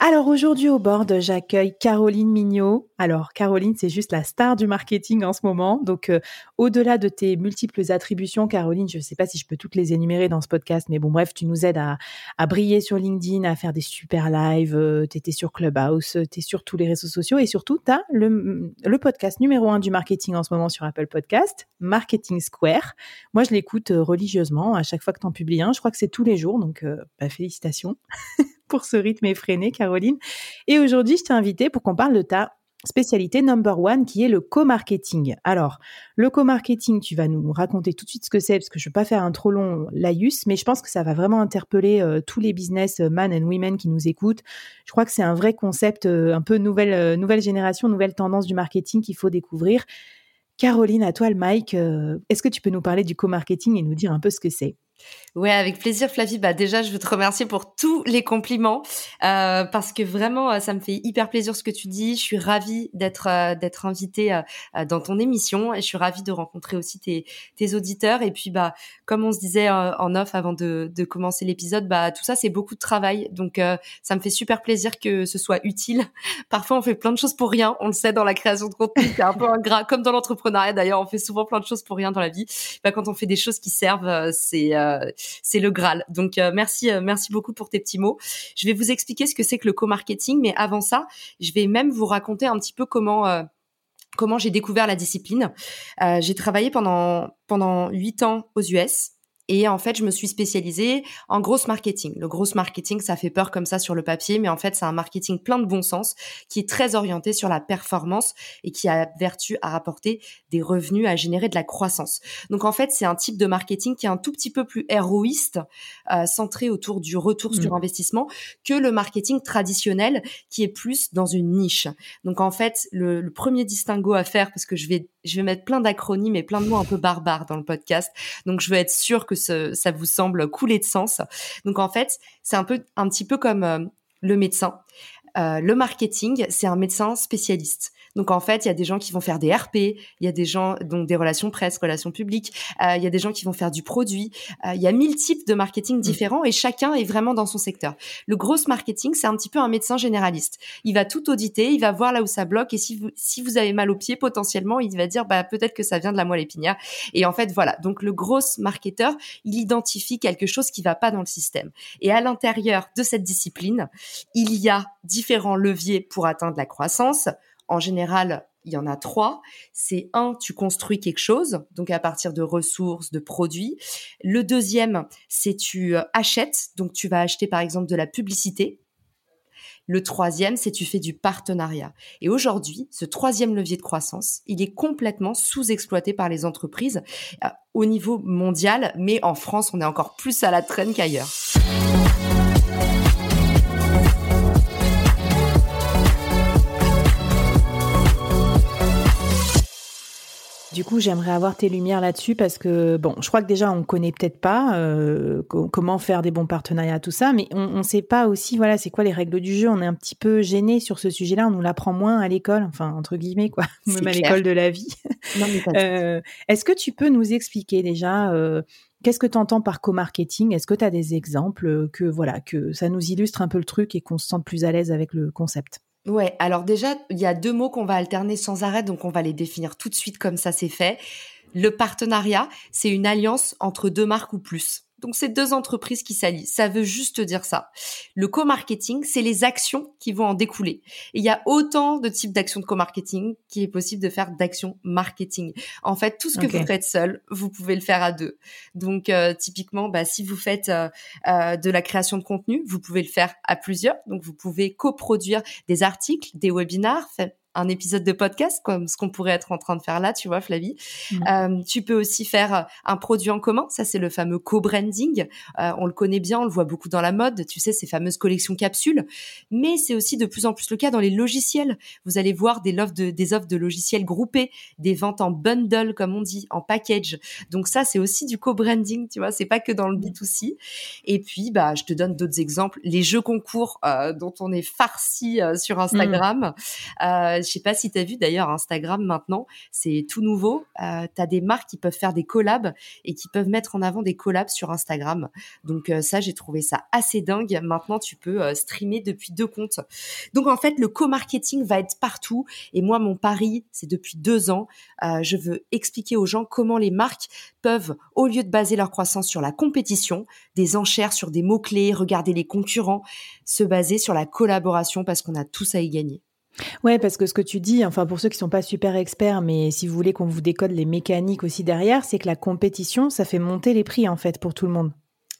Alors aujourd'hui au board, j'accueille Caroline Mignot. Alors Caroline, c'est juste la star du marketing en ce moment. Donc euh, au-delà de tes multiples attributions, Caroline, je ne sais pas si je peux toutes les énumérer dans ce podcast, mais bon bref, tu nous aides à, briller sur LinkedIn, à faire des super lives, euh, tu étais sur Clubhouse, tu es sur tous les réseaux sociaux et surtout tu as le, le, podcast numéro un du marketing en ce moment sur Apple Podcast, Marketing Square. Moi, je l'écoute euh, religieusement à chaque fois que tu en publies un. Je crois que c'est tous les jours, donc bah, félicitations. pour ce rythme effréné, Caroline. Et aujourd'hui, je t'ai invité pour qu'on parle de ta spécialité number one qui est le co-marketing. Alors, le co-marketing, tu vas nous raconter tout de suite ce que c'est parce que je ne veux pas faire un trop long laïus, mais je pense que ça va vraiment interpeller euh, tous les business men and women qui nous écoutent. Je crois que c'est un vrai concept, euh, un peu nouvelle, euh, nouvelle génération, nouvelle tendance du marketing qu'il faut découvrir. Caroline, à toi le mic. Est-ce que tu peux nous parler du co-marketing et nous dire un peu ce que c'est? Ouais, avec plaisir, Flavie. Bah déjà, je veux te remercier pour tous les compliments euh, parce que vraiment, euh, ça me fait hyper plaisir ce que tu dis. Je suis ravie d'être euh, d'être invitée euh, dans ton émission et je suis ravie de rencontrer aussi tes, tes auditeurs. Et puis, bah, comme on se disait en off avant de, de commencer l'épisode, bah tout ça c'est beaucoup de travail. Donc, ça me fait super plaisir que ce soit utile. Parfois, on fait plein de choses pour rien. On le sait dans la création de contenu, c'est un peu ingrat, comme dans l'entrepreneuriat. D'ailleurs, on fait souvent plein de choses pour rien dans la vie. Bah, quand on fait des choses qui servent, c'est c'est le Graal. Donc euh, merci, euh, merci beaucoup pour tes petits mots. Je vais vous expliquer ce que c'est que le co-marketing, mais avant ça, je vais même vous raconter un petit peu comment comment j'ai découvert la discipline. j'ai travaillé pendant pendant huit ans aux US. Et en fait, je me suis spécialisée en gross marketing. Le gross marketing, ça fait peur comme ça sur le papier, mais en fait, c'est un marketing plein de bon sens qui est très orienté sur la performance et qui a vertu à rapporter des revenus, à générer de la croissance. Donc en fait, c'est un type de marketing qui est un tout petit peu plus héroïste, euh, centré autour du retour sur mmh. investissement, que le marketing traditionnel qui est plus dans une niche. Donc en fait, le, le premier distinguo à faire, parce que je vais je vais mettre plein d'acronymes et plein de mots un peu barbares dans le podcast. Donc, je veux être sûre que ça vous semble couler de sens. Donc, en fait, c'est un peu, un petit peu comme euh, le médecin. Euh, le marketing, c'est un médecin spécialiste. Donc en fait, il y a des gens qui vont faire des RP, il y a des gens donc des relations presse, relations publiques, euh, il y a des gens qui vont faire du produit. Euh, il y a mille types de marketing mmh. différents et chacun est vraiment dans son secteur. Le gros marketing, c'est un petit peu un médecin généraliste. Il va tout auditer, il va voir là où ça bloque et si vous si vous avez mal au pied potentiellement, il va dire bah peut-être que ça vient de la moelle épinière. Et en fait voilà. Donc le gros marketeur, il identifie quelque chose qui va pas dans le système. Et à l'intérieur de cette discipline, il y a différents leviers pour atteindre la croissance en général, il y en a trois. C'est un, tu construis quelque chose, donc à partir de ressources, de produits. Le deuxième, c'est tu euh, achètes, donc tu vas acheter par exemple de la publicité. Le troisième, c'est tu fais du partenariat. Et aujourd'hui, ce troisième levier de croissance, il est complètement sous-exploité par les entreprises euh, au niveau mondial, mais en France, on est encore plus à la traîne qu'ailleurs. Du coup, j'aimerais avoir tes lumières là-dessus parce que, bon, je crois que déjà, on connaît peut-être pas euh, comment faire des bons partenariats, tout ça, mais on ne sait pas aussi, voilà, c'est quoi les règles du jeu. On est un petit peu gêné sur ce sujet-là. On nous l'apprend moins à l'école, enfin, entre guillemets, quoi, même à l'école de la vie. euh, Est-ce que tu peux nous expliquer déjà euh, Qu'est-ce que tu entends par co-marketing? Est-ce que tu as des exemples que voilà que ça nous illustre un peu le truc et qu'on se sente plus à l'aise avec le concept? Ouais, alors déjà, il y a deux mots qu'on va alterner sans arrêt, donc on va les définir tout de suite comme ça c'est fait. Le partenariat, c'est une alliance entre deux marques ou plus. Donc, c'est deux entreprises qui s'allient. Ça veut juste dire ça. Le co-marketing, c'est les actions qui vont en découler. Et il y a autant de types d'actions de co-marketing qu'il est possible de faire d'actions marketing. En fait, tout ce que vous faites seul, vous pouvez le faire à deux. Donc, euh, typiquement, bah, si vous faites euh, euh, de la création de contenu, vous pouvez le faire à plusieurs. Donc, vous pouvez coproduire des articles, des webinars, un épisode de podcast comme ce qu'on pourrait être en train de faire là, tu vois, Flavie. Mmh. Euh, tu peux aussi faire euh, un produit en commun. Ça, c'est le fameux co-branding. Euh, on le connaît bien, on le voit beaucoup dans la mode. Tu sais, ces fameuses collections capsules. Mais c'est aussi de plus en plus le cas dans les logiciels. Vous allez voir des offres de, des offres de logiciels groupés, des ventes en bundle, comme on dit, en package. Donc ça, c'est aussi du co-branding, tu vois. C'est pas que dans le B2C. Et puis, bah, je te donne d'autres exemples. Les jeux concours dont on est farci sur Instagram. Mmh je sais pas si tu as vu d'ailleurs Instagram maintenant, c'est tout nouveau. Euh, tu as des marques qui peuvent faire des collabs et qui peuvent mettre en avant des collabs sur Instagram. Donc euh, ça, j'ai trouvé ça assez dingue. Maintenant, tu peux euh, streamer depuis deux comptes. Donc en fait, le co-marketing va être partout. Et moi, mon pari, c'est depuis deux ans, euh, je veux expliquer aux gens comment les marques peuvent, au lieu de baser leur croissance sur la compétition, des enchères sur des mots-clés, regarder les concurrents, se baser sur la collaboration parce qu'on a tous à y gagner. Ouais, parce que ce que tu dis, enfin pour ceux qui sont pas super experts, mais si vous voulez qu'on vous décode les mécaniques aussi derrière, c'est que la compétition, ça fait monter les prix en fait pour tout le monde.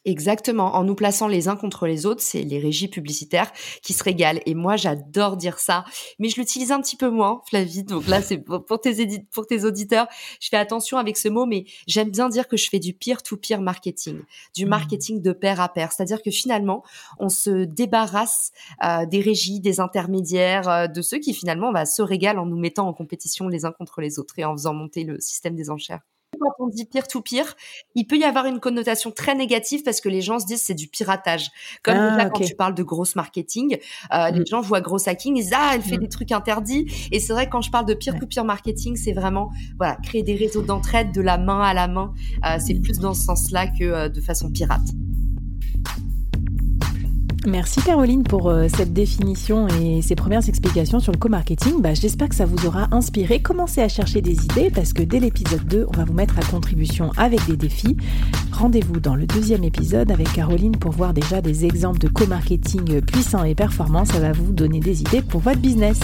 Exactement, en nous plaçant les uns contre les autres, c'est les régies publicitaires qui se régalent. Et moi, j'adore dire ça, mais je l'utilise un petit peu moins, Flavie. Donc là, c'est pour tes pour tes auditeurs, je fais attention avec ce mot, mais j'aime bien dire que je fais du peer-to-peer marketing, du mmh. marketing de pair à pair. C'est-à-dire que finalement, on se débarrasse euh, des régies, des intermédiaires, euh, de ceux qui finalement bah, se régalent en nous mettant en compétition les uns contre les autres et en faisant monter le système des enchères quand on dit peer-to-peer, il peut y avoir une connotation très négative parce que les gens se disent c'est du piratage. Comme ah, quand tu parles de grosse marketing, euh, les mm. gens voient gros hacking, ils disent ah elle fait mm. des trucs interdits. Et c'est vrai que quand je parle de peer-to-peer marketing, c'est vraiment voilà créer des réseaux d'entraide de la main à la main. Euh, c'est plus dans ce sens-là que euh, de façon pirate. Merci Caroline pour euh, cette définition et ces premières explications sur le co-marketing. Bah, J'espère que ça vous aura inspiré. Commencez à chercher des idées parce que dès l'épisode 2, on va vous mettre à contribution avec des défis. Rendez-vous dans le deuxième épisode avec Caroline pour voir déjà des exemples de co-marketing puissants et performants. Ça va vous donner des idées pour votre business.